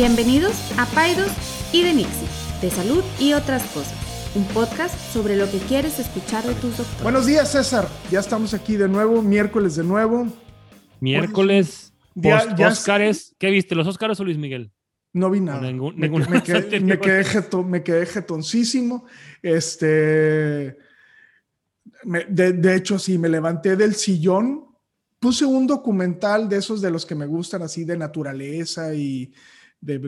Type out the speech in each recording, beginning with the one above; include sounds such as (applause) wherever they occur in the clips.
Bienvenidos a Paidos y de Nixie, de salud y otras cosas. Un podcast sobre lo que quieres escuchar de tus doctores. Buenos días, César. Ya estamos aquí de nuevo, miércoles de nuevo. Miércoles, Ya- post ya- Óscares. ¿Qué viste? ¿Los Óscares o Luis Miguel? No vi nada. ningún- me, ninguna me (laughs) quedé, anterior. me quedé (laughs) jeto- me quedé jetoncísimo. Este, me- de, de hecho, sí, me levanté del sillón, puse un documental de esos de los que me gustan, así de naturaleza y de,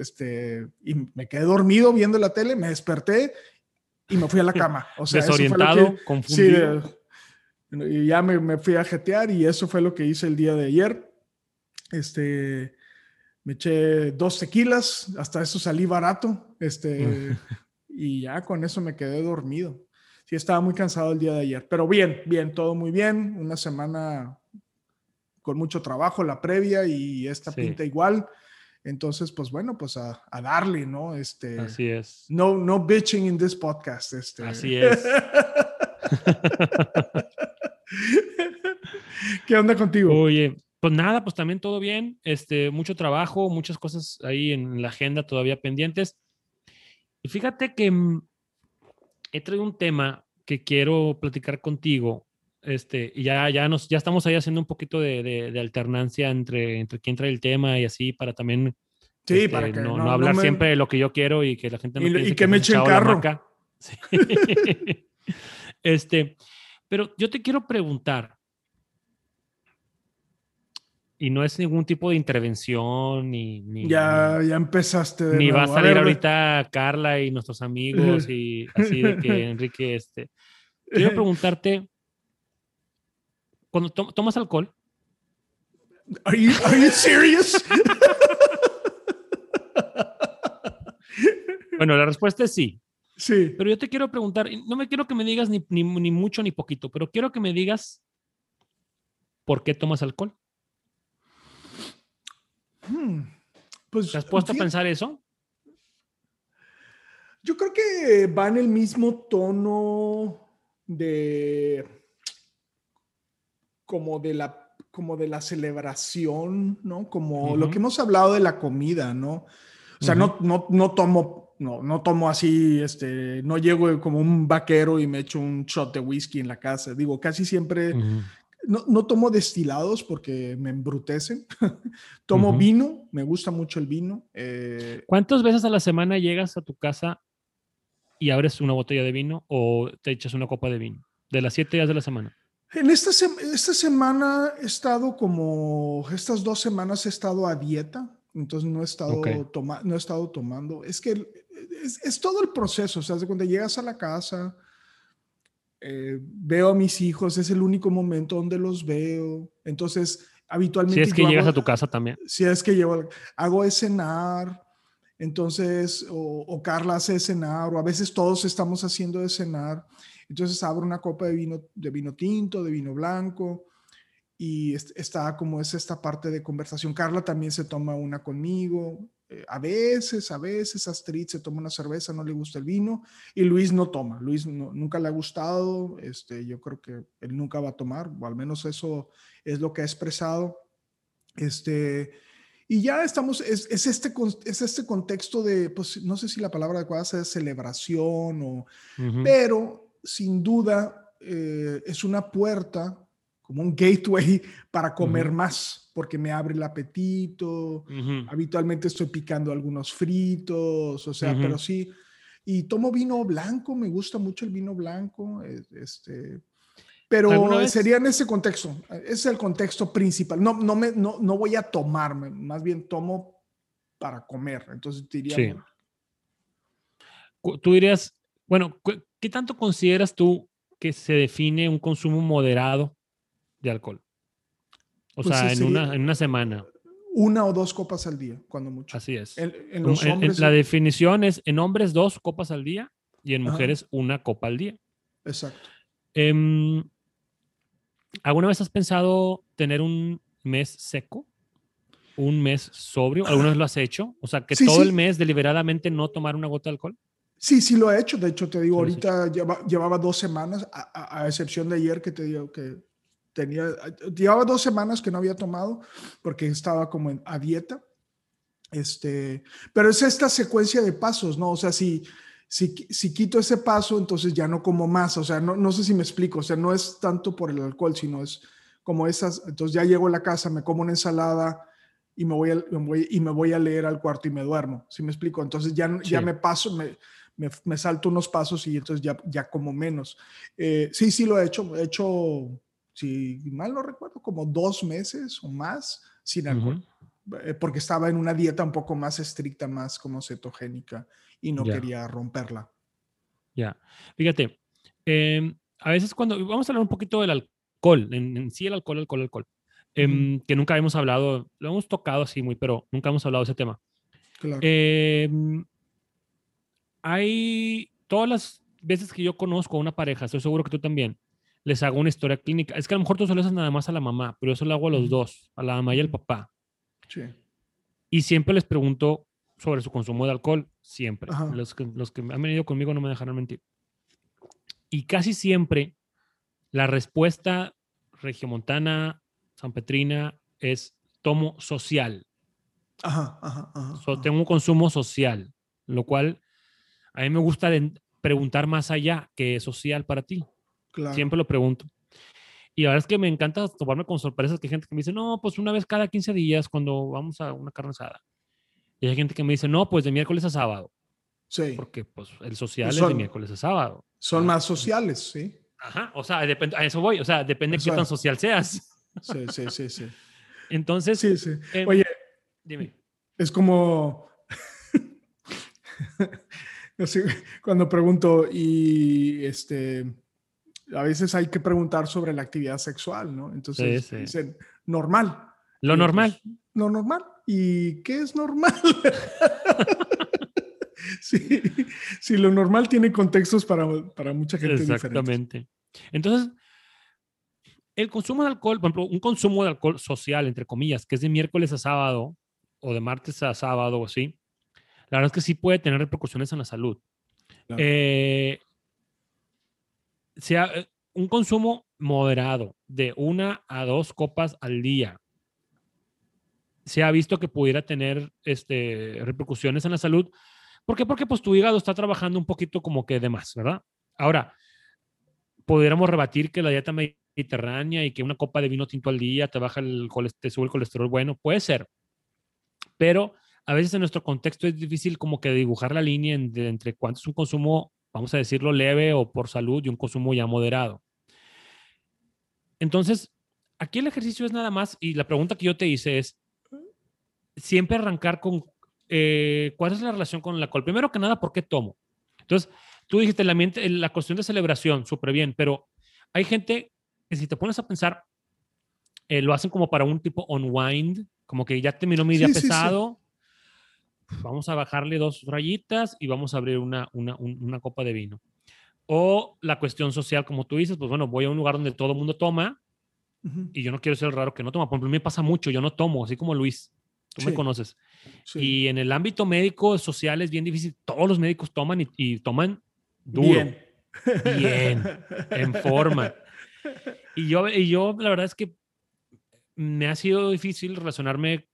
este, y me quedé dormido viendo la tele, me desperté y me fui a la cama. (laughs) O sea, Desorientado, que- Sí, confundido. de- y ya me, me fui a jetear y eso fue lo que hice el día de ayer. Este, me eché dos tequilas, hasta eso salí barato, este, (laughs) y ya con eso me quedé dormido. Sí, estaba muy cansado el día de ayer, pero bien, bien, todo muy bien. Una semana con mucho trabajo, la previa y esta Sí. pinta igual. Entonces, pues bueno, pues a, a darle, ¿no? Este, Así es. no, no bitching in this podcast. Este. Así es. (laughs) ¿Qué onda contigo? Oye, pues nada, pues también todo bien. Este, mucho trabajo, muchas cosas ahí en la agenda todavía pendientes. Y fíjate que mm, he traído un tema que quiero platicar contigo. Este, y ya, ya, nos, ya estamos ahí haciendo un poquito de, de- de alternancia entre, entre quién trae el tema y así para también Sí, este, para que no, no- no hablar no me- siempre de lo que yo quiero y que la gente no Y que me eche el carro. (laughs) Sí. este, pero yo te quiero preguntar, y no es ningún tipo de intervención ni, ni, ya, ya empezaste. de ni va a salir ahorita Carla y nuestros amigos (laughs) y así de que Enrique, este, quiero (laughs) preguntarte, cuando to- tomas alcohol, Are you, are you serious? bueno, la respuesta es sí. sí. Pero yo te quiero preguntar, no me quiero que me digas ni, ni, ni mucho ni poquito, pero quiero que me digas por qué tomas alcohol. Hmm, Pues, ¿Te has puesto a pensar eso? Yo creo que va en el mismo tono de como de la como de la celebración, ¿no? Como lo que hemos hablado de la comida, ¿no? O sea, no, no, no tomo, no, no tomo así, este, no llego como un vaquero y me echo un shot de whisky en la casa. Digo, casi siempre no, no tomo destilados porque me embrutecen. (laughs) tomo vino, me gusta mucho el vino. eh, ¿Cuántas veces a la semana llegas a tu casa y abres una botella de vino o te echas una copa de vino? De las siete días de la semana. En esta, esta semana he estado como, estas dos semanas he estado a dieta, entonces no he estado, Ok. toma- no he estado tomando. Es que es, es todo el proceso, o sea, de cuando llegas a la casa, eh, veo a mis hijos, es el único momento donde los veo, entonces habitualmente... Si es que yo llegas hago- a tu casa también. si es que llevo, hago de cenar, entonces, o, o Carla hace de cenar, o a veces todos estamos haciendo de cenar, entonces abro una copa de vino, de vino tinto, de vino blanco, y est- está como es esta parte de conversación. Carla también se toma una conmigo, eh, a veces, a veces Astrid se toma una cerveza, no le gusta el vino, y Luis no toma, Luis no- nunca le ha gustado, este, yo creo que él nunca va a tomar, o al menos eso es lo que ha expresado. Este, y ya estamos, es, es este, es este contexto de, pues no sé si la palabra adecuada sea celebración o, Ujú. pero sin duda eh, es una puerta, como un gateway para comer más, porque me abre el apetito. Habitualmente estoy picando algunos fritos, o sea, pero sí. Y tomo vino blanco, me gusta mucho el vino blanco, eh, este, pero sería en ese contexto, ese es el contexto principal. No, no, me, no, no voy a tomarme, más bien tomo para comer, entonces diría, Sí. Tú dirías, bueno, ¿qué tanto consideras tú que se define un consumo moderado de alcohol? O Pues sea, sí, en, una, en una semana. una o dos copas al día, cuando mucho. Así es. En, en los en- hombres, la definición es en hombres dos copas al día y en Ajá. mujeres una copa al día. exacto. Em, ¿Alguna vez has pensado tener un mes seco? ¿Un mes sobrio? ¿Alguna vez lo has hecho? O sea, que Sí, todo sí. el mes deliberadamente no tomar una gota de alcohol. Sí, sí lo he hecho. De hecho, te digo, ahorita lleva- llevaba dos semanas, a, a- a excepción de ayer que te digo que tenía, llevaba dos semanas que no había tomado porque estaba como en- a dieta. Este, pero es esta secuencia de pasos, ¿no? O sea, si, si, si quito ese paso, entonces ya no como más. O sea, no, no sé si me explico. O sea, no es tanto por el alcohol, sino es como esas. Entonces ya llego a la casa, me como una ensalada y me voy a, me voy, y me voy a leer al cuarto y me duermo. ¿Sí me explico? Entonces ya, ya me paso, me, me, me, salto unos pasos y entonces ya, ya como menos. Eh, sí, sí lo he hecho. He hecho, si mal no recuerdo, como dos meses o más sin alcohol. Eh, porque estaba en una dieta un poco más estricta, más como cetogénica y no quería romperla. Ya, fíjate, em, a veces cuando, vamos a hablar un poquito del alcohol, en, sí el alcohol, alcohol, alcohol, em, que nunca hemos hablado, lo hemos tocado así muy, pero nunca hemos hablado de ese tema. Claro. Em, hay todas las veces que yo conozco a una pareja, estoy seguro que tú también, les hago una historia clínica. Es que a lo mejor tú solo haces nada más a la mamá, pero eso lo hago a los dos, a la mamá y al papá. Y siempre les pregunto sobre su consumo de alcohol, siempre. Los que, los que han venido conmigo no me dejarán mentir. Y casi siempre la respuesta regiomontana, San Petrina, es tomo social. Ajá, ajá, ajá, tengo un consumo social, lo cual a mí me gusta preguntar más allá que es social para ti. Siempre lo pregunto. Y la verdad es que me encanta tomarme con sorpresas que hay gente que me dice, no, pues una vez cada 15 días cuando vamos a una carne asada. Y hay gente que me dice, no, pues de miércoles a sábado. Sí. Porque pues el social es de miércoles a sábado. Son más sociales, sí. Ajá, o sea, depende, a eso voy, o sea, depende de qué tan social seas. Sí, sí, sí, sí. Entonces, sí, sí. Em, Oye, dime. Es como, (laughs) (laughs) cuando pregunto y este, a veces hay que preguntar sobre la actividad sexual, ¿no? Entonces dicen, normal. Lo normal. lo normal. ¿Y qué es normal? (laughs) sí, sí, lo normal tiene contextos para, para mucha gente Exactamente. Entonces, el consumo de alcohol, por ejemplo, un consumo de alcohol social, entre comillas, que es de miércoles a sábado o de martes a sábado o así, la verdad es que sí puede tener repercusiones en la salud. Eh, sea eh, un consumo moderado de una a dos copas al día, se ha visto que pudiera tener este, repercusiones en la salud. ¿Por qué? Porque pues tu hígado está trabajando un poquito como que de más, ¿verdad? Ahora, pudiéramos rebatir que la dieta mediterránea y que una copa de vino tinto al día te baja el te sube el colesterol bueno, puede ser. Pero a veces en nuestro contexto es difícil como que dibujar la línea entre cuánto es un consumo vamos a decirlo, leve o por salud y un consumo ya moderado. Entonces, aquí el ejercicio es nada más, y la pregunta que yo te hice es, siempre arrancar con, eh, ¿cuál es la relación con el alcohol? Primero que nada, ¿por qué tomo? Entonces, tú dijiste la, la cuestión de celebración, súper bien, pero hay gente que si te pones a pensar, eh, lo hacen como para un tipo unwind, como que ya terminó mi día pesado, vamos a bajarle dos rayitas y vamos a abrir una, una, una, copa de vino. O la cuestión social, como tú dices, pues bueno, voy a un lugar donde todo el mundo toma y yo no quiero ser el raro que no toma. Por ejemplo, me pasa mucho, yo no tomo, así como Luis, tú me conoces. Y en el ámbito médico, social es bien difícil. Todos los médicos toman y, toman duro. Bien. Bien, en forma. (laughs) Y yo, y yo, la verdad es que me ha sido difícil relacionarme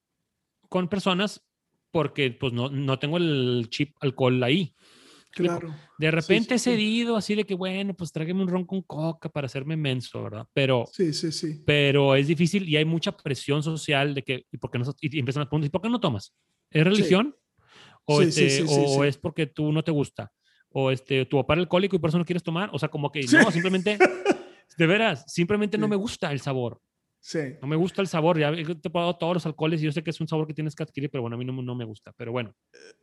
con personas porque pues no, no tengo el chip alcohol ahí. Claro. De repente he cedido así de que, bueno, pues tráigame un ron con coca para hacerme menso, ¿verdad? Pero, sí, sí, sí. Pero es difícil y hay mucha presión social de que, ¿y por qué no? Y empiezan a preguntar, ¿y por qué no tomas? ¿Es religión? ¿O, este, o es porque tú no te gusta? ¿O este, tu papá era alcohólico y por eso no quieres tomar? O sea, como que no, simplemente, (laughs) de veras, simplemente no me gusta el sabor. No me gusta el sabor. Ya te he probado todos los alcoholes y yo sé que es un sabor que tienes que adquirir, pero bueno, a mí no, no me gusta. Pero bueno.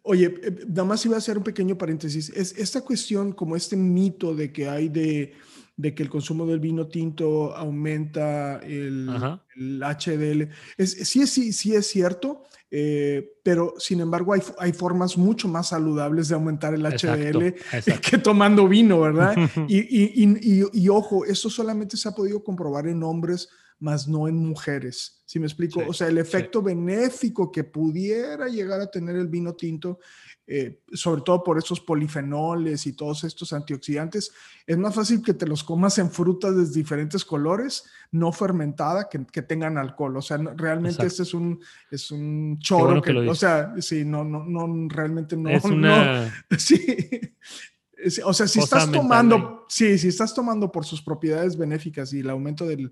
Oye, eh, nada más iba a hacer un pequeño paréntesis. Es esta cuestión, como este mito de que hay de, de que el consumo del vino tinto aumenta el, el HDL. Es, sí, es, sí, sí es cierto, eh, pero sin embargo hay, hay, formas mucho más saludables de aumentar el HDL que tomando vino, ¿verdad? (laughs) y, y, y, y, ojo, esto solamente se ha podido comprobar en hombres más no en mujeres. ¿Sí me explico? Sí, o sea, el efecto benéfico que pudiera llegar a tener el vino tinto, eh, sobre todo por esos polifenoles y todos estos antioxidantes, es más fácil que te los comas en frutas de diferentes colores, no fermentada, que, que tengan alcohol. O sea, no- realmente Exacto. este es un, es un choro bueno que, que o sea, sí, no, no, no, realmente no. es (laughs) no, una... (laughs) Sí. Es- O sea, si Cosa estás mental tomando, sí, si estás tomando por sus propiedades benéficas y el aumento del-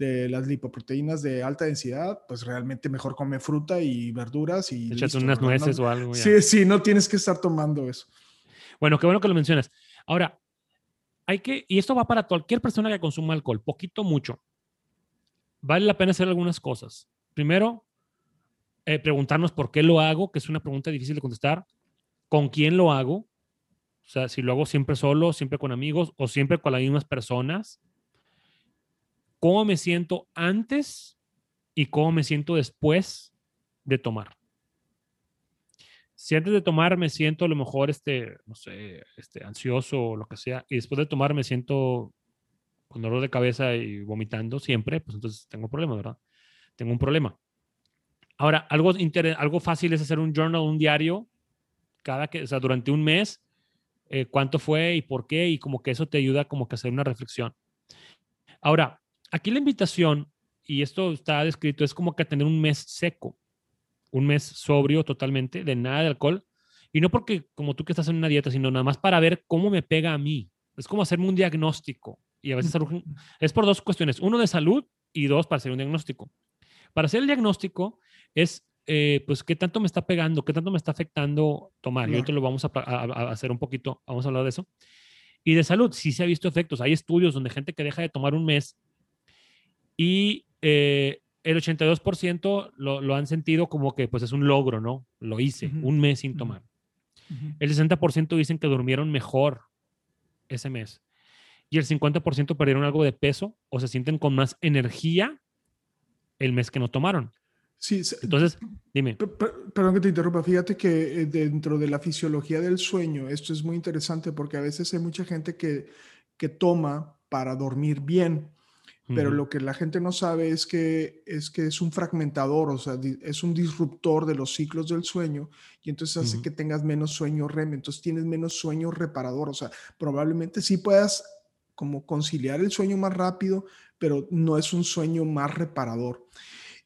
de las lipoproteínas de alta densidad, pues realmente mejor come fruta y verduras y Échate listo, unas nueces No- o algo. ya. Sí, sí, no tienes que estar tomando eso. Bueno, qué bueno que lo mencionas. Ahora, hay que, y esto va para cualquier persona que consuma alcohol, poquito, mucho. Vale la pena hacer algunas cosas. Primero, eh, preguntarnos por qué lo hago, que es una pregunta difícil de contestar. ¿Con quién lo hago? O sea, si lo hago siempre solo, siempre con amigos o siempre con las mismas personas. ¿Cómo me siento antes y cómo me siento después de tomar? si antes de tomar me siento a lo mejor, este, no sé, este, ansioso o lo que sea, y después de tomar me siento con dolor de cabeza y vomitando siempre, pues entonces tengo problema, ¿verdad? Tengo un problema. Ahora, algo, algo fácil es hacer un journal, un diario, cada que, o sea, durante un mes, eh, cuánto fue y por qué, y como que eso te ayuda como que a hacer una reflexión. Ahora, aquí la invitación, y esto está descrito, es como que tener un mes seco un mes sobrio totalmente, de nada de alcohol. Y no porque como tú que estás en una dieta, sino nada más para ver cómo me pega a mí. Es como hacerme un diagnóstico. Y a veces es por dos cuestiones. Uno de salud y dos para hacer un diagnóstico. Para hacer el diagnóstico es, eh, pues, qué tanto me está pegando, qué tanto me está afectando tomar. Y ahorita lo vamos a, a- a hacer un poquito, vamos a hablar de eso. Y de salud, sí se ha visto efectos. Hay estudios donde gente que deja de tomar un mes y eh, el 82% lo, lo han sentido como que pues es un logro, ¿no? Lo hice, un mes sin tomar. Ujú. El 60% dicen que durmieron mejor ese mes. Y el 50% perdieron algo de peso o se sienten con más energía el mes que no tomaron. Sí, Entonces, dime. Per- per- Perdón que te interrumpa, fíjate que eh, dentro de la fisiología del sueño, esto es muy interesante porque a veces hay mucha gente que, que toma para dormir bien, pero Ujú, lo que la gente no sabe es que, es que es un fragmentador, o sea, es un disruptor de los ciclos del sueño y entonces hace Ujú. que tengas menos sueño REM, entonces tienes menos sueño reparador, o sea, probablemente sí puedas como conciliar el sueño más rápido, pero no es un sueño más reparador.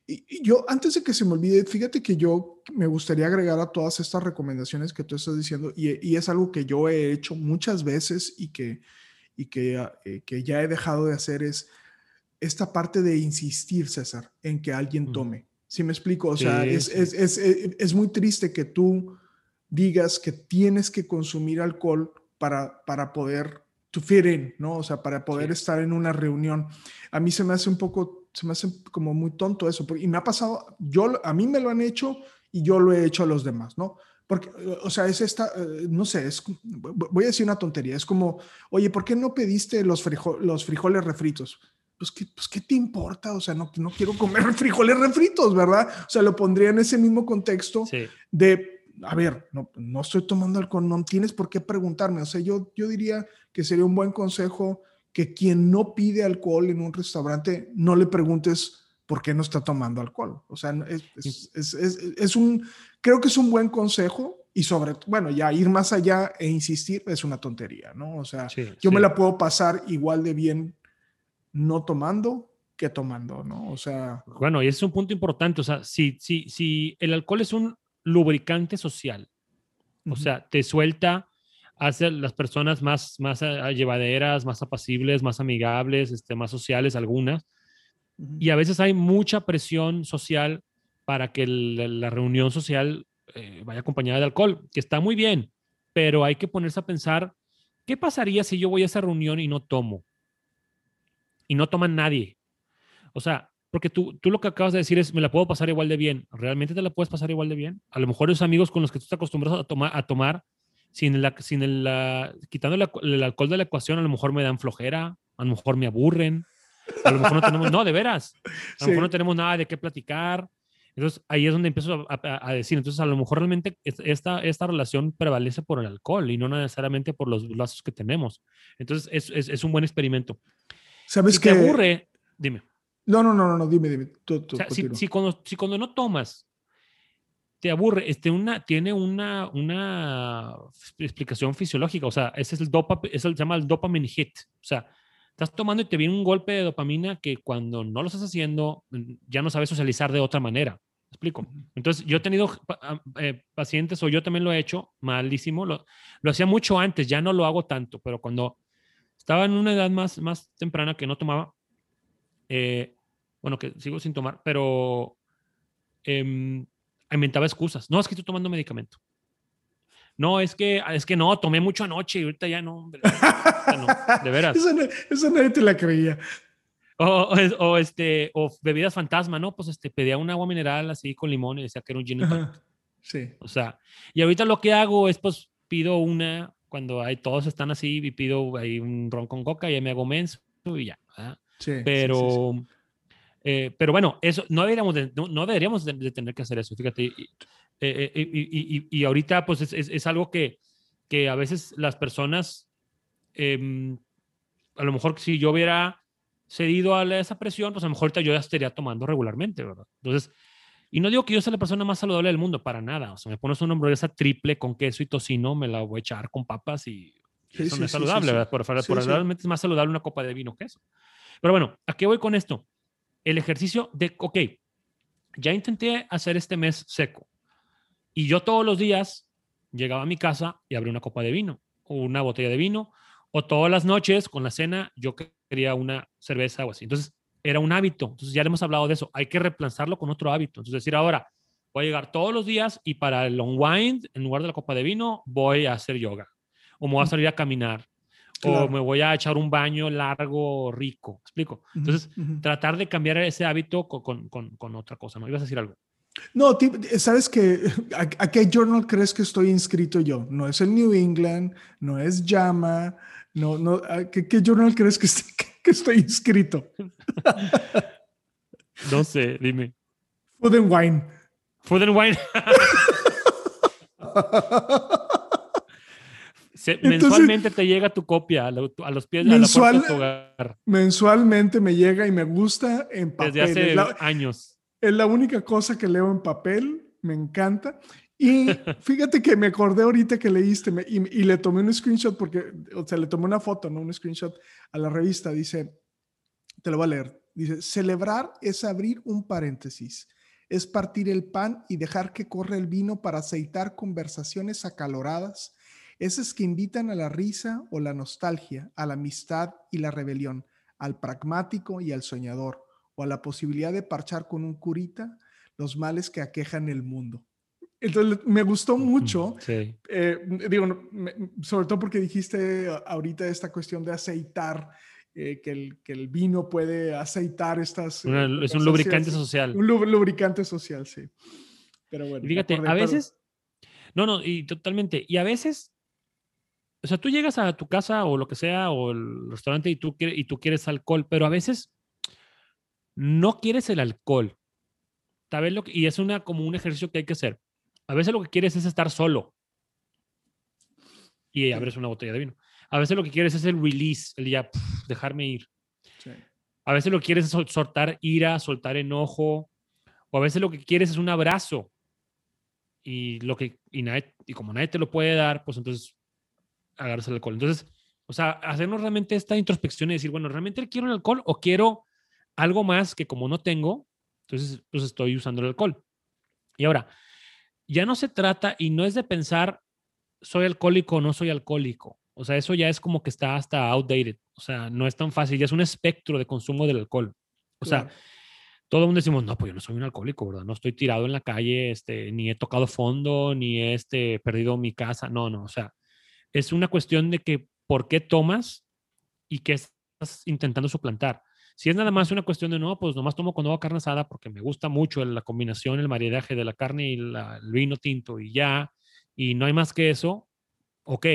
Y y yo, antes de que se me olvide, fíjate que yo me gustaría agregar a todas estas recomendaciones que tú estás diciendo, y, y es algo que yo he hecho muchas veces y que, y que, eh, que ya he dejado de hacer, es esta parte de insistir, César, en que alguien tome. ¿Sí me explico? O sea, Sí, es, sí. es, es, es- es muy triste que tú digas que tienes que consumir alcohol para, para poder to fit in, ¿no? O sea, para poder Sí. estar en una reunión. A mí se me hace un poco, se me hace como muy tonto eso, y me ha pasado, yo, a mí me lo han hecho y yo lo he hecho a los demás, ¿no? Porque, eh, o sea, es esta, eh, no sé, es, voy a decir una tontería, es como, oye, ¿por qué no pediste los, frijo- los frijoles refritos? Pues ¿qué, pues, ¿qué te importa? O sea, no, no quiero comer (laughs) frijoles refritos, ¿verdad? O sea, lo pondría en ese mismo contexto Sí. de, a ver, no, no estoy tomando alcohol, no tienes por qué preguntarme. O sea, yo, yo diría que sería un buen consejo que quien no pide alcohol en un restaurante, no le preguntes por qué no está tomando alcohol. O sea, es, es, es, es, es un, creo que es un buen consejo y sobre, bueno, ya ir más allá e insistir es una tontería, ¿no? O sea, Sí, yo me sí. la puedo pasar igual de bien no tomando que tomando, ¿no? O sea, Bueno, y ese es un punto importante. O sea, si, si, si el alcohol es un lubricante social, o sea, te suelta, hace las personas más, más ah, llevaderas, más apacibles, más amigables, este, más sociales algunas. Y a veces hay mucha presión social para que el- la reunión social eh, vaya acompañada de alcohol, que está muy bien, pero hay que ponerse a pensar, ¿qué pasaría si yo voy a esa reunión y no tomo? Y no toma nadie. O sea, porque tú, tú lo que acabas de decir es, me la puedo pasar igual de bien. ¿Realmente te la puedes pasar igual de bien? A lo mejor los amigos con los que tú estás acostumbrado a tomar, a tomar sin, la, sin el, la- quitando la- el alcohol de la ecuación, a lo mejor me dan flojera, a lo mejor me aburren, a lo mejor no tenemos, no, de veras, a lo mejor no tenemos nada de qué platicar. Entonces ahí es donde empiezo a, a- a decir, entonces a lo mejor realmente es- esta, esta relación prevalece por el alcohol y no necesariamente por los lazos que tenemos. Entonces es, es, es un buen experimento. ¿Sabes Si que te aburre, dime. No, no, no, no, dime, dime. si, cuando, si cuando no tomas te aburre, este una, tiene una, una explicación fisiológica, o sea, ese es el dopa, eso se llama el dopamine hit, o sea, estás tomando y te viene un golpe de dopamina que cuando no lo estás haciendo ya no sabes socializar de otra manera. explico? Entonces, yo he tenido eh, pacientes, o yo también lo he hecho, malísimo, lo, lo hacía mucho antes, ya no lo hago tanto, pero cuando estaba en una edad más, más temprana que no tomaba, eh, bueno, que sigo sin tomar, pero eh, inventaba excusas. No, es que estoy tomando medicamento. No, es que, es que no, tomé mucho anoche y ahorita ya no. De, veras. (laughs) Eso, nadie te la creía. O, o, este, o bebidas fantasma, ¿no? Pues este, pedía un agua mineral así con limón y decía que era un gin Sí. O sea, y ahorita lo que hago es, pues, pido una, cuando hay, todos están así, y pido ahí un ron con coca y ya me hago menso y ya. Sí, Pero, eh, pero bueno, eso no deberíamos, de, no, deberíamos de, tener que hacer eso, fíjate. Y, eh, eh, y, ahorita pues es, es, algo que, que, a veces las personas, em, a lo mejor si yo hubiera cedido a esa presión, pues a lo mejor ahorita yo ya estaría tomando regularmente, ¿verdad? Entonces, y no digo que yo sea la persona más saludable del mundo, para nada. O sea, me pones una hamburguesa triple con queso y tocino, me la voy a echar con papas y eso no es saludable, ¿verdad? Por, por, realmente es más saludable una copa de vino que eso. Pero bueno, ¿a qué voy con esto? el ejercicio de, ok, ya intenté hacer este mes seco y yo todos los días llegaba a mi casa y abría una copa de vino o una botella de vino o todas las noches con la cena yo quería una cerveza o así. Entonces era un hábito. Entonces ya hemos hablado de eso. Hay que reemplazarlo con otro hábito. Entonces decir ahora, voy a llegar todos los días y para el unwind, en lugar de la copa de vino, voy a hacer yoga o me voy a salir a caminar o me voy a echar un baño largo, rico. ¿Explico? Entonces, tratar de cambiar ese hábito con, con, con, otra cosa, ¿no? ¿Ibas a decir algo? No, sabes que (laughs) a, qué journal crees que estoy inscrito yo? No es el New England, no es Llama, no, no, ¿qué, qué journal crees que, estoy, (laughs) que estoy inscrito? no sé, dime. Food and Wine. Food and Wine. (laughs) mensualmente te llega tu copia a, los pies de la puerta de tu hogar. Mensualmente me llega y me gusta en papel. Desde hace años. Es la única cosa que leo en papel, me encanta. Y fíjate que me acordé ahorita que leíste y, y, le tomé un screenshot porque, o sea, le tomé una foto, no un screenshot a la revista. Dice, te lo voy a leer. Dice, celebrar es abrir un paréntesis, es partir el pan y dejar que corra el vino para aceitar conversaciones acaloradas esas que invitan a la risa o la nostalgia, a la amistad y la rebelión, al pragmático y al soñador, o a la posibilidad de parchar con un curita los males que aquejan el mundo. Entonces, me gustó mucho, eh, digo, sobre todo porque dijiste ahorita esta cuestión de aceitar, eh, que, el, que, el, vino puede aceitar estas... Eh, es un lubricante social. Un lubricante social, sí. Pero bueno. fíjate, a veces... No, no, y totalmente. Y a veces o sea, tú llegas a tu casa o lo que sea, o el restaurante y tú, quieres, y tú quieres alcohol, pero a veces no quieres el alcohol. ¿Sabes lo que, y es una, como un ejercicio que hay que hacer. A veces lo que quieres es estar solo y abres una botella de vino. A veces lo que quieres es el release, el ya dejarme ir. A veces lo que quieres es soltar ira, soltar enojo, o a veces lo que quieres es un abrazo. Y lo que y, nadie, y como nadie te lo puede dar, pues entonces agarrarse el alcohol. Entonces, o sea, hacernos realmente esta introspección y decir, bueno, ¿realmente quiero el alcohol o quiero algo más que como no tengo, entonces pues estoy usando el alcohol? Y ahora, ya no se trata y no es de pensar, soy alcohólico o no soy alcohólico. O sea, eso ya es como que está hasta outdated. O sea, no es tan fácil, ya es un espectro de consumo del alcohol. O sea, todo el mundo decimos, no, pues yo no soy un alcohólico, ¿verdad? No estoy tirado en la calle, este, ni he tocado fondo, ni he este, perdido mi casa. No, no, o sea, es una cuestión de que por qué tomas y qué estás intentando suplantar. Si es nada más una cuestión de no, pues nomás tomo cuando hago carne asada porque me gusta mucho la combinación, el maridaje de la carne y el vino tinto y ya, y no hay más que eso, ok.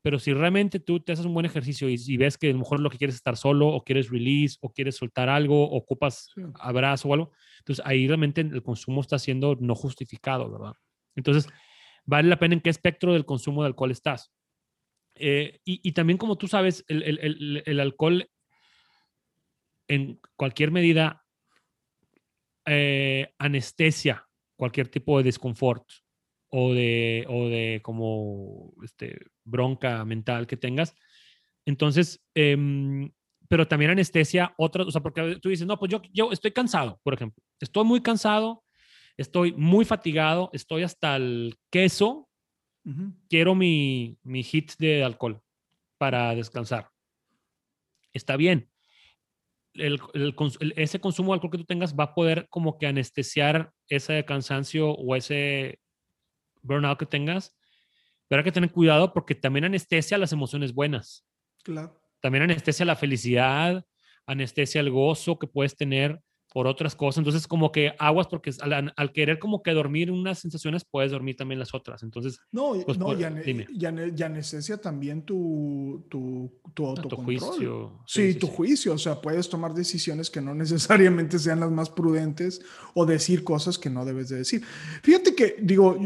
Pero si realmente tú te haces un buen ejercicio y, ves que a lo mejor lo que quieres es estar solo o quieres release o quieres soltar algo, o ocupas abrazo o algo, entonces ahí realmente el consumo está siendo no justificado, ¿verdad? Entonces, vale la pena en qué espectro del consumo de alcohol estás. Eh, y, también como tú sabes, el, alcohol en cualquier medida eh, anestesia cualquier tipo de desconfort o de, o de como este, bronca mental que tengas. Entonces, em, pero también anestesia otras, o sea, porque tú dices, no, pues yo, yo estoy cansado, por ejemplo, estoy muy cansado, estoy muy fatigado, estoy hasta el queso, quiero mi, mi hit de alcohol para descansar. Está bien. El, ese consumo de alcohol que tú tengas va a poder como que anestesiar ese cansancio o ese burnout que tengas, pero hay que tener cuidado porque también anestesia las emociones buenas. Claro. También anestesia la felicidad, anestesia el gozo que puedes tener por otras cosas. Entonces, como que aguas, porque al, querer como que dormir unas sensaciones, puedes dormir también las otras. Entonces, no, pues, no ya, ya, necesia también tu, tu, tu autocontrol. Tu juicio. Sí, tu juicio. O sea, puedes tomar decisiones que no (laughs) necesariamente sean las más prudentes o decir cosas que no debes de decir. Fíjate que, digo,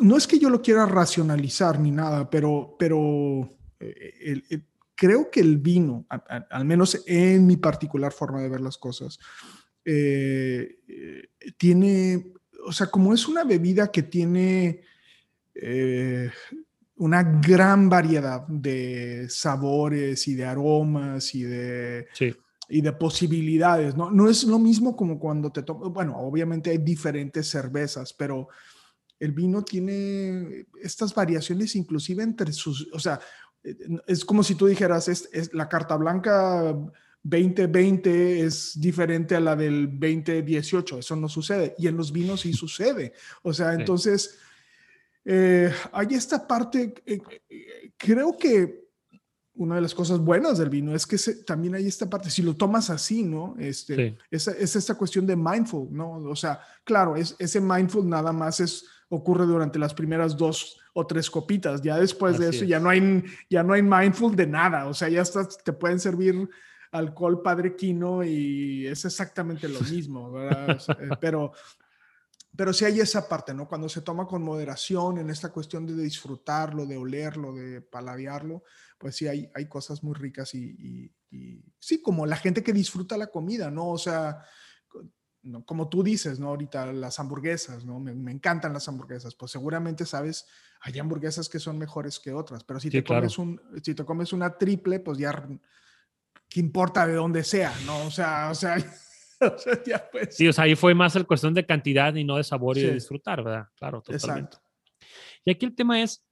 no es que yo lo quiera racionalizar ni nada, pero, pero eh, creo que el vino, al menos en mi particular forma de ver las cosas, eh, eh, tiene, o sea, como es una bebida que tiene eh, una gran variedad de sabores y de aromas y de, y de posibilidades, ¿no? No es lo mismo como cuando te tomas, bueno, obviamente hay diferentes cervezas, pero el vino tiene estas variaciones inclusive entre sus, o sea, es como si tú dijeras, es la carta blanca 2020 es diferente a la del 2018. Eso no sucede. Y en los vinos sí sucede. O sea, entonces, eh, hay esta parte, eh, creo que una de las cosas buenas del vino es que también hay esta parte, si lo tomas así, ¿no? Este, es, esta cuestión de mindful, ¿no? O sea, claro, es, ese mindful nada más es, ocurre durante las primeras dos o tres copitas. Ya después de eso ya no, hay, ya no hay mindful de nada. O sea, ya te pueden servir alcohol padre quino y es exactamente lo (laughs) mismo, ¿verdad? Eh, pero, pero sí hay esa parte, ¿no? Cuando se toma con moderación en esta cuestión de disfrutarlo, de olerlo, de paladearlo, pues sí hay, hay cosas muy ricas y, sí, como la gente que disfruta la comida, ¿no? O sea, como tú dices, ¿no? Ahorita las hamburguesas, ¿no? Me, encantan las hamburguesas. Pues seguramente sabes, hay hamburguesas que son mejores que otras, pero si, te, comes un, si te comes una triple, pues ya ¿qué importa de dónde sea? ¿no? O sea, o sea, (laughs) o sea ya pues. Sí, o sea, ahí fue más el cuestión de cantidad y no de sabor y de disfrutar, ¿verdad? Claro, totalmente. Exacto. Y aquí el tema es,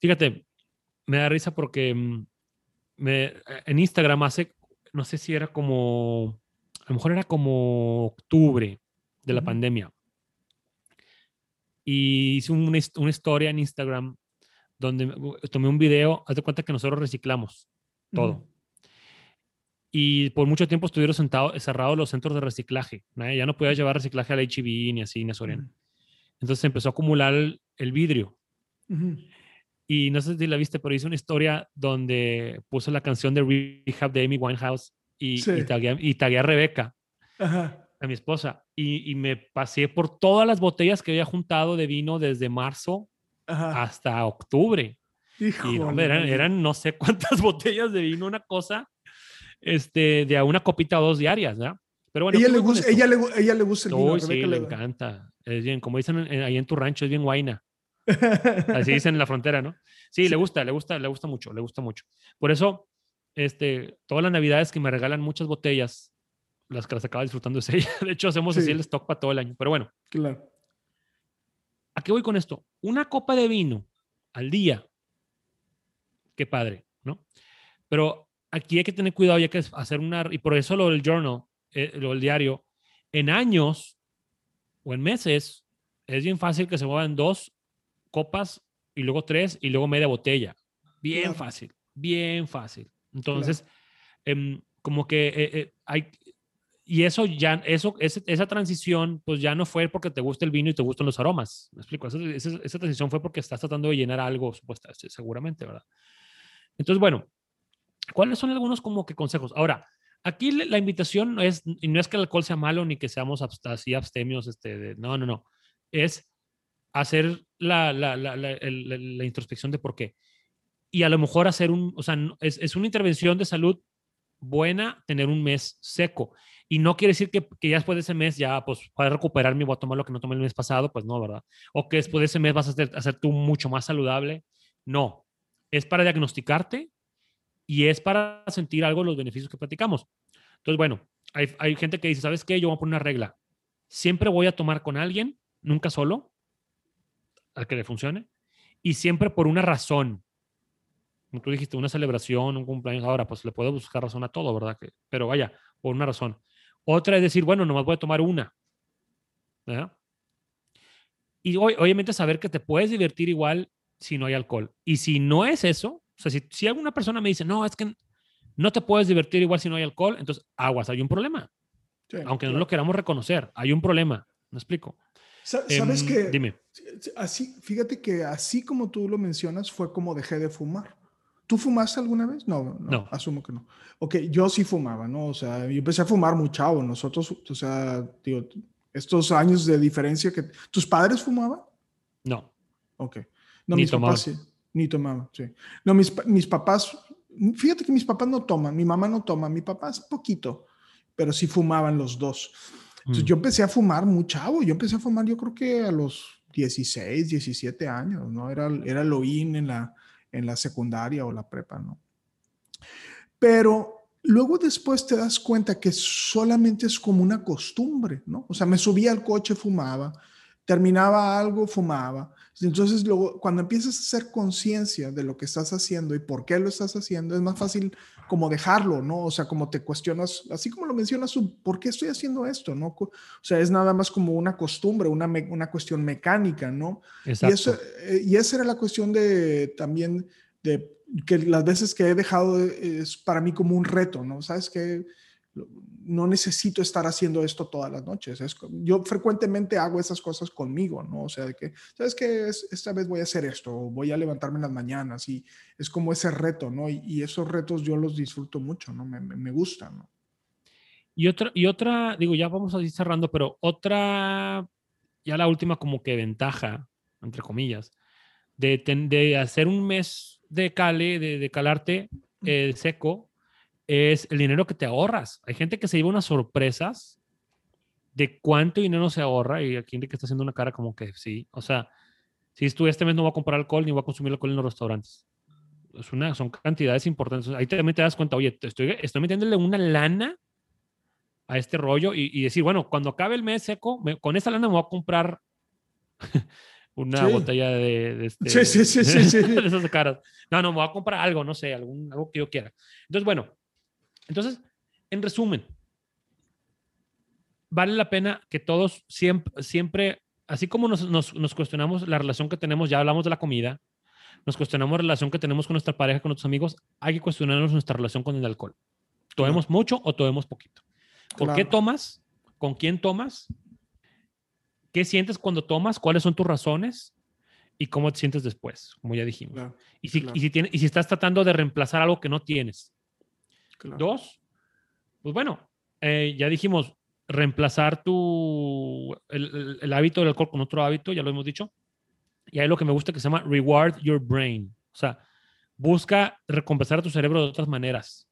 fíjate, me da risa porque mm, me, en Instagram hace, no sé si era como, a lo mejor era como octubre de la pandemia. Y hice una, una, historia en Instagram donde tomé un video, haz de cuenta que nosotros reciclamos todo y por mucho tiempo estuvieron sentados, cerrados los centros de reciclaje. Ya no podías llevar reciclaje al HB ni así, ni a Soriana. Entonces se empezó a acumular el, vidrio. Y no sé si la viste, pero hice una historia donde puso la canción de Rehab de Amy Winehouse y, y, tagué, a Rebeca, a mi esposa. Y, me pasé por todas las botellas que había juntado de vino desde marzo hasta octubre. y eran, eran no sé cuántas (laughs) botellas de vino, una cosa este, de a una copita o dos diarias, ¿verdad? Pero bueno, ella le, gusta, ella, le, ella le gusta el vino. sí, le, encanta. Es bien, como dicen ahí en tu rancho, es bien guaina. (laughs) Así dicen en la frontera, ¿no? Sí, le gusta, le gusta, le gusta mucho, le gusta mucho. Por eso, este, todas las navidades que me regalan muchas botellas, las que las acaba disfrutando es (laughs) ella. De hecho, hacemos así el stock para todo el año. Pero bueno. Claro. ¿A qué voy con esto? Una copa de vino al día. Qué padre, ¿no? Pero aquí hay que tener cuidado ya que hacer una, y por eso lo del journal, eh, lo del diario, en años o en meses, es bien fácil que se muevan dos copas y luego tres y luego media botella. Bien fácil, bien fácil. Entonces, em, como que eh, eh, hay, y eso ya, eso, esa transición, pues ya no fue porque te gusta el vino y te gustan los aromas. ¿Me explico? Esa, esa transición fue porque estás tratando de llenar algo, supuestamente, seguramente, ¿verdad? Entonces, bueno, ¿Cuáles son algunos como que consejos? Ahora, aquí la invitación no es, y no es que el alcohol sea malo ni que seamos así abstemios, este, no, no, no. Es hacer la, la, la, la, introspección de por qué. Y a lo mejor hacer un, o sea, es, es una intervención de salud buena tener un mes seco. Y no quiere decir que, que ya después de ese mes ya, pues, para recuperar mi voy a tomar lo que no tomé el mes pasado, pues no, ¿verdad? O que después de ese mes vas a hacer, hacer tú mucho más saludable. No, es para diagnosticarte y es para sentir algo los beneficios que platicamos. Entonces, bueno, hay, hay gente que dice, ¿sabes qué? Yo voy a poner una regla. Siempre voy a tomar con alguien, nunca solo, al que le funcione, y siempre por una razón. Como tú dijiste, una celebración, un cumpleaños, ahora pues le puedo buscar razón a todo, ¿verdad? Que, pero vaya, por una razón. Otra es decir, bueno, nomás voy a tomar una. ¿verdad? Y obviamente saber que te puedes divertir igual si no hay alcohol. Y si no es eso, o sea, si, si alguna persona me dice, no, es que no te puedes divertir igual si no hay alcohol, entonces aguas, hay un problema. Sí, Aunque claro. no lo queramos reconocer, hay un problema. ¿Me explico? ¿Sabes eh, qué? Dime. Así, fíjate que así como tú lo mencionas, fue como dejé de fumar. ¿Tú fumaste alguna vez? No, no, no, asumo que no. Ok, yo sí fumaba, ¿no? O sea, yo empecé a fumar muy chavo. Nosotros, o sea, digo, estos años de diferencia que... ¿Tus padres fumaban? No. Ok. No, Ni mis tomaban. papás sí. Ni tomaban, sí. No, mis, mis papás, fíjate que mis papás no toman, mi mamá no toma, mi papá es poquito, pero sí fumaban los dos. Entonces Mm. yo empecé a fumar muy chavo, yo empecé a fumar yo creo que a los 16, 17 años, ¿no? Era, era lo in en la, en la secundaria o la prepa, ¿no? Pero luego después te das cuenta que solamente es como una costumbre, ¿no? O sea, me subía al coche, fumaba, terminaba algo, fumaba. Entonces, luego, cuando empiezas a hacer conciencia de lo que estás haciendo y por qué lo estás haciendo, es más fácil como dejarlo, ¿no? O sea, como te cuestionas, así como lo mencionas ¿por qué estoy haciendo esto, no? O sea, es nada más como una costumbre, una, me- una cuestión mecánica, ¿no? Y, Exacto. eso, eh, y esa era la cuestión de también de que las veces que he dejado eh, es para mí como un reto, ¿no? Sabes que no necesito estar haciendo esto todas las noches. Es, yo frecuentemente hago esas cosas conmigo, ¿no? O sea, de que, ¿sabes que Esta vez voy a hacer esto, voy a levantarme en las mañanas y es como ese reto, ¿no? Y, y esos retos yo los disfruto mucho, ¿no? Me, me, me gustan, ¿no? Y otra, y otra, digo, ya vamos a ir cerrando, pero otra, ya la última como que ventaja, entre comillas, de, de hacer un mes de cale, de, de calarte eh, seco, es el dinero que te ahorras. Hay gente que se lleva unas sorpresas de cuánto dinero se ahorra y aquí Enrique está haciendo una cara como que sí. O sea, si tú este mes no voy a comprar alcohol ni voy a consumir alcohol en los restaurantes. Es una, son cantidades importantes. Ahí también te das cuenta, oye, estoy, estoy metiéndole una lana a este rollo y, y decir, bueno, cuando acabe el mes seco, me- con esa lana me voy a comprar (laughs) una Sí. botella de, de este, sí, sí. (laughs) de esas caras. No, no, me voy a comprar algo, no sé, algún, algo que yo quiera. Entonces, bueno, entonces, en resumen, vale la pena que todos siempre, siempre así como nos, nos, nos cuestionamos la relación que tenemos, ya hablamos de la comida, nos cuestionamos la relación que tenemos con nuestra pareja, con nuestros amigos, hay que cuestionarnos nuestra relación con el alcohol. ¿Tomemos mucho o tomemos poquito? ¿Por qué Claro. tomas? ¿Con quién tomas? ¿Qué sientes cuando tomas? ¿Cuáles son tus razones? ¿Y cómo te sientes después? Como ya dijimos. Claro, Y, si, y, si tiene- y si estás tratando de reemplazar algo que no tienes. Claro. Dos, pues bueno, eh, ya dijimos, reemplazar tu, el, hábito del alcohol con otro hábito, ya lo hemos dicho. Y hay lo que me gusta que se llama reward your brain. O sea, busca recompensar a tu cerebro de otras maneras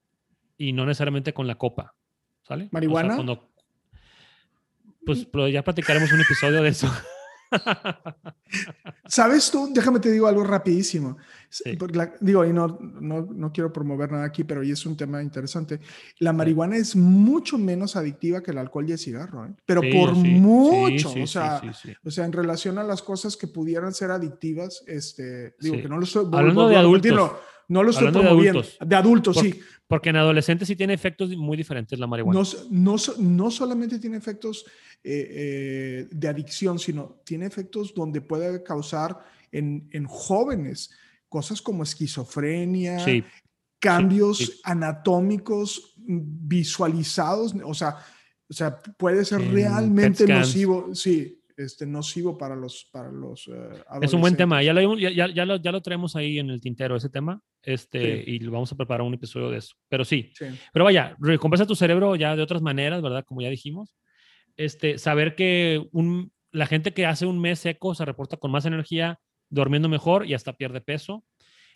y no necesariamente con la copa. ¿Sale? O sea, ¿Marihuana? cuando- pues ya platicaremos un episodio de eso. (laughs) ¿Sabes tú? Déjame te digo algo rapidísimo. Sí. La- digo, y no, no, no quiero promover nada aquí, pero hoy es un tema interesante. La marihuana es mucho menos adictiva que el alcohol y el cigarro, ¿eh? pero Sí, por mucho. o, sea, o sea, en relación a las cosas que pudieran ser adictivas, este, digo que no lo estoy Hablando de adultos. no lo estoy Hablando de promoviendo. adultos. De adultos, Por- sí. Porque en adolescentes sí tiene efectos muy diferentes la marihuana. No, no, no solamente tiene efectos eh, eh, de adicción, sino tiene efectos donde puede causar en, en jóvenes cosas como esquizofrenia, sí, cambios sí. anatómicos mm, visualizados, o sea, o sea puede ser En realmente nocivo, sí, este, nocivo para los, para los eh, Es un buen tema. Ya lo, ya, ya, ya lo, ya lo traemos ahí en el tintero, ese tema. Este, Sí. Y vamos a preparar un episodio de eso. Pero sí. Sí, Pero vaya, recompensa tu cerebro ya de otras maneras, ¿verdad? Como ya dijimos. Este, saber que un, la gente que hace un mes seco se reporta con más energía, durmiendo mejor y hasta pierde peso.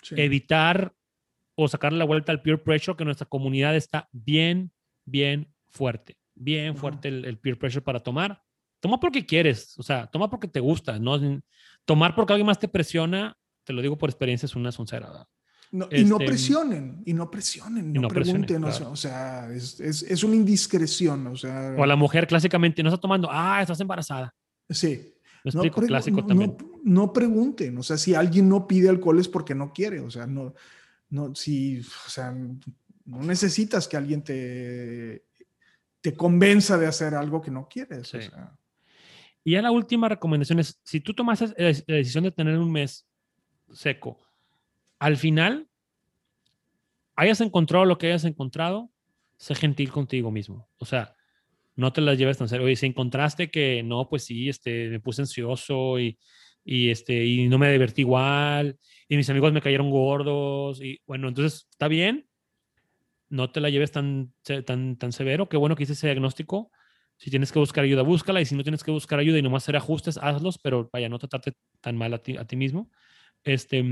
sí. Evitar o sacarle la vuelta al peer pressure, que nuestra comunidad está bien, bien fuerte, bien fuerte el, peer pressure para tomar. Toma porque quieres, o sea, toma porque te gusta, no tomar porque alguien más te presiona, te lo digo por experiencia, es una soncera. y no este, presionen, y no presionen, no, pregunten, o sea, es, es, es, una indiscreción, o sea. O a la mujer clásicamente no está tomando, ah, estás embarazada. Sí. no, clásico también. No, pregunten, o sea, si alguien no pide alcohol es porque no quiere, o sea, no, no, si, o sea, no necesitas que alguien te, te convenza de hacer algo que no quieres. Y ya la última recomendación es, si tú tomas la decisión de tener un mes seco, al final, hayas encontrado lo que hayas encontrado, sé gentil contigo mismo. O sea, no te las lleves tan serio. Oye, si encontraste que no, pues sí, este, me puse ansioso y, y, este, y no me divertí igual y mis amigos me cayeron gordos y bueno, entonces está bien, no te la lleves tan, tan, tan severo, qué bueno que hice ese diagnóstico. Si tienes que buscar ayuda, búscala y si no tienes que buscar ayuda y nomás hacer ajustes, hazlos, pero vaya, no tratarte tan mal a ti, a ti mismo. Este,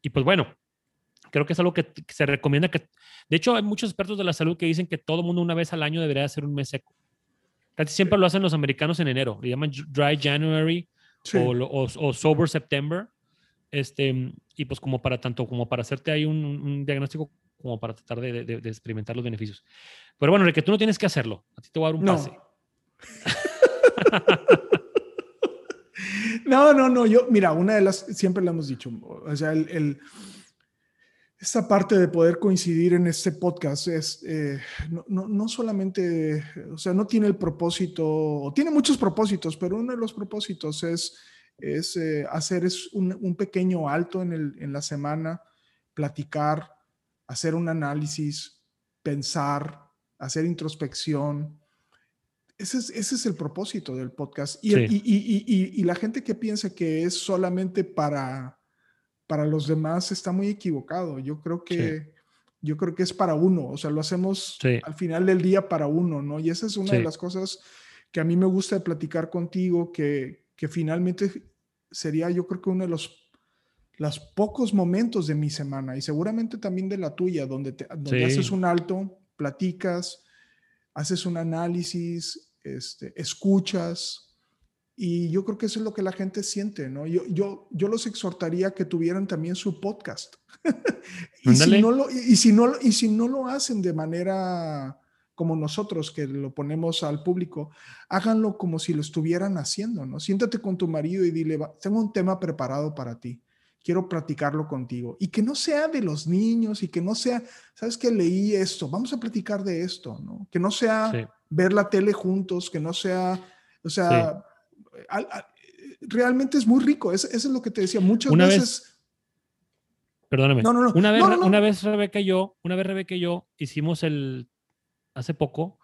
y pues bueno, creo que es algo que, se recomienda que, de hecho, hay muchos expertos de la salud que dicen que todo mundo una vez al año debería hacer un mes seco. Casi siempre lo hacen los americanos en enero, le llaman Dry January o, o, Sober September. Este, y pues como para tanto como para hacerte ahí un, diagnóstico como para tratar de, de, experimentar los beneficios. Pero bueno, que tú no tienes que hacerlo. A ti te voy a dar un pase. (laughs) no, no, no. Yo, mira, una de las, siempre le hemos dicho, o sea, el, el esta parte de poder coincidir en este podcast es eh, no, no, no, solamente, o sea, no tiene el propósito, tiene muchos propósitos, pero uno de los propósitos es es eh, hacer es un, pequeño alto en, el, en la semana, platicar, hacer un análisis, pensar, hacer introspección. Ese es, ese es el propósito del podcast. Y, y, y, y, la gente que piensa que es solamente para, para los demás está muy equivocado. Yo creo que, yo creo que es para uno. O sea, lo hacemos al final del día para uno, ¿no? Y esa es una de las cosas que a mí me gusta de platicar contigo, que, que finalmente sería yo creo que uno de los, los pocos momentos de mi semana y seguramente también de la tuya, donde, te, haces un alto, platicas, haces un análisis, este, escuchas. Y yo creo que eso es lo que la gente siente, ¿no? Yo, yo, yo los exhortaría que tuvieran también su podcast. (laughs) y, si no lo, y, si no, y si no lo hacen de manera como nosotros que lo ponemos al público, háganlo como si lo estuvieran haciendo, ¿no? Siéntate con tu marido y dile, tengo un tema preparado para ti, quiero platicarlo contigo. Y que no sea de los niños y que no sea, ¿sabes qué? Leí esto, vamos a platicar de esto, ¿no? Que no sea ver la tele juntos, que no sea, o sea, realmente es muy rico, eso, es lo que te decía, muchas veces... Perdóname. No, no, no. Una vez, una vez Rebeca y yo, una vez Rebeca y yo hicimos el hace poco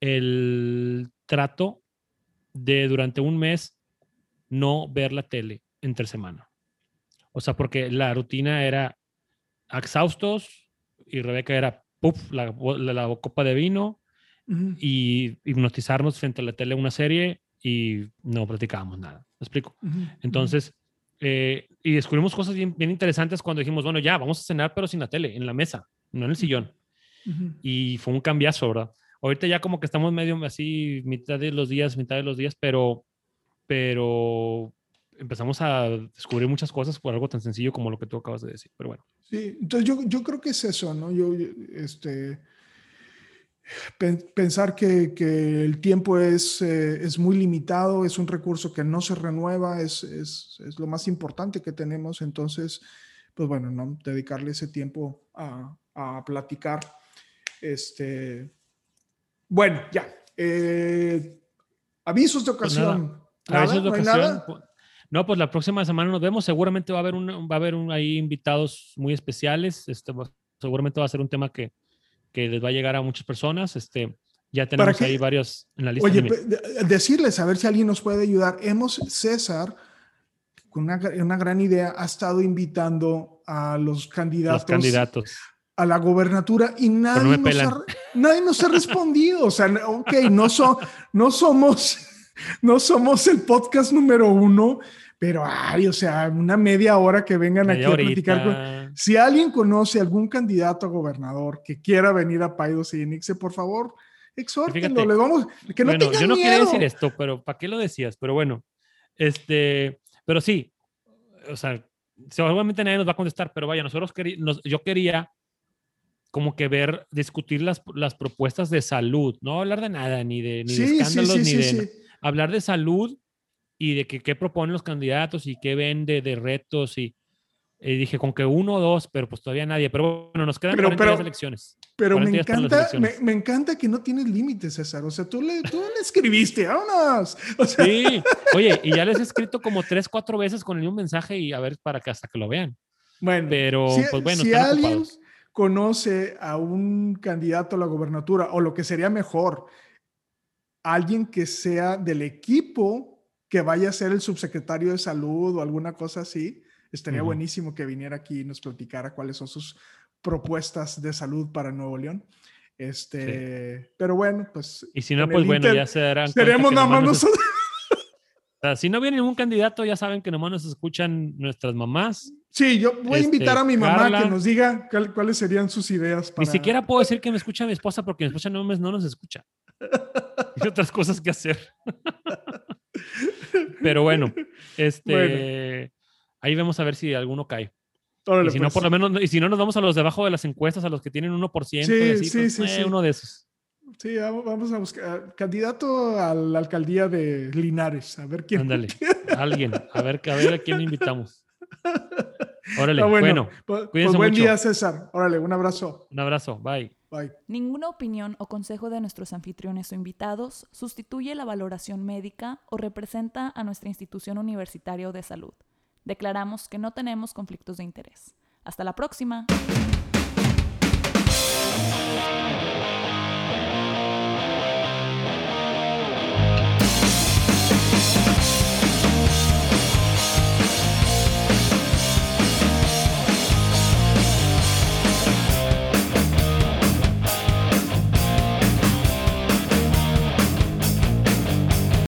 el trato de durante un mes no ver la tele entre semana. O sea, porque la rutina era exhaustos y Rebeca era puff, la, copa de vino y hipnotizarnos frente a la tele una serie y no platicábamos nada. ¿Me explico? Entonces, eh, y descubrimos cosas bien, bien, interesantes cuando dijimos, bueno, ya, vamos a cenar, pero sin la tele, en la mesa, no en el sillón. Y fue un cambiazo, ¿verdad? Ahorita ya como que estamos medio así, mitad de los días, mitad de los días, pero, pero empezamos a descubrir muchas cosas por algo tan sencillo como lo que tú acabas de decir, pero bueno. Sí, entonces yo, yo creo que es eso, ¿no? Yo, este, pensar que, que, el tiempo es, eh, es muy limitado, es un recurso que no se renueva, es, es, es, lo más importante que tenemos, entonces, pues bueno, ¿no? Dedicarle ese tiempo a, a platicar este, bueno, ya. Eh, avisos de pues ocasión. avisos de ocasión. No, pues la próxima semana nos vemos. Seguramente va a haber, un, va a haber un, ahí invitados muy especiales. Este, seguramente va a ser un tema que, que les va a llegar a muchas personas. Este, ya tenemos ahí varios en la lista. Oye, decirles, a ver si alguien nos puede ayudar. Hemos, César, con una, una gran idea, ha estado invitando a los candidatos. Los candidatos a la gobernatura y nadie, nos, ha, nadie nos ha respondido. O sea, ok, no, no, somos, no somos el podcast número uno, pero ay, o sea, una media hora que vengan aquí a platicar. Si alguien conoce algún candidato a gobernador que quiera venir a Paidos y Nixe, por favor, exhórtenlo. Le vamos, que no bueno, yo no quería decir esto, pero ¿para qué lo decías? Pero bueno, este, pero sí, o sea, seguramente nadie nos va a contestar, pero vaya, nosotros queríamos, yo quería como que ver, discutir las, las propuestas de salud, no hablar de nada, ni de, ni de escándalos, ni de hablar de salud y de que, qué proponen los candidatos y qué ven de, de retos y, dije con que uno o dos, pero pues todavía nadie. Pero bueno, nos quedan pero, elecciones. Pero me encanta, me, encanta que no tienes límites, César. O sea, tú le, tú le escribiste, (laughs) vámonos. Sí, oye, y ya les he escrito como tres, cuatro veces con el mismo mensaje y a ver para que hasta que lo vean. Bueno, pero pues bueno, si alguien conoce a un candidato a la gobernatura o lo que sería mejor, alguien que sea del equipo que vaya a ser el subsecretario de salud o alguna cosa así, estaría buenísimo que viniera aquí y nos platicara cuáles son sus propuestas de salud para Nuevo León. Este, pero bueno, pues. Y si no, pues bueno, ya se darán. Seremos nada más nosotros. (laughs) si no viene ningún candidato, ya saben que nomás nos escuchan nuestras mamás. Sí, yo voy a invitar a mi este, mamá que nos diga cuáles serían sus ideas. Ni siquiera puedo decir que me escucha mi esposa porque mi esposa no, no nos escucha. (laughs) (laughs) Hay otras cosas que hacer. (laughs) Pero bueno, este, ahí vamos a ver si alguno cae. y si no, por lo pues. menos, y si no, nos vamos a los debajo de las encuestas, a los que tienen 1%. Sí, sí, pues, sí, sí, Uno de esos. Sí, vamos a buscar candidato a la alcaldía de Linares, a ver quién. Ándale, (laughs) alguien, a ver, a ver a quién invitamos. (laughs) Órale, bueno, pues, pues buen día, César. Órale, un abrazo. Un abrazo, bye. Bye. Ninguna opinión o consejo de nuestros anfitriones o invitados sustituye la valoración médica o representa a nuestra institución universitaria de salud. Declaramos que no tenemos conflictos de interés. Hasta la próxima.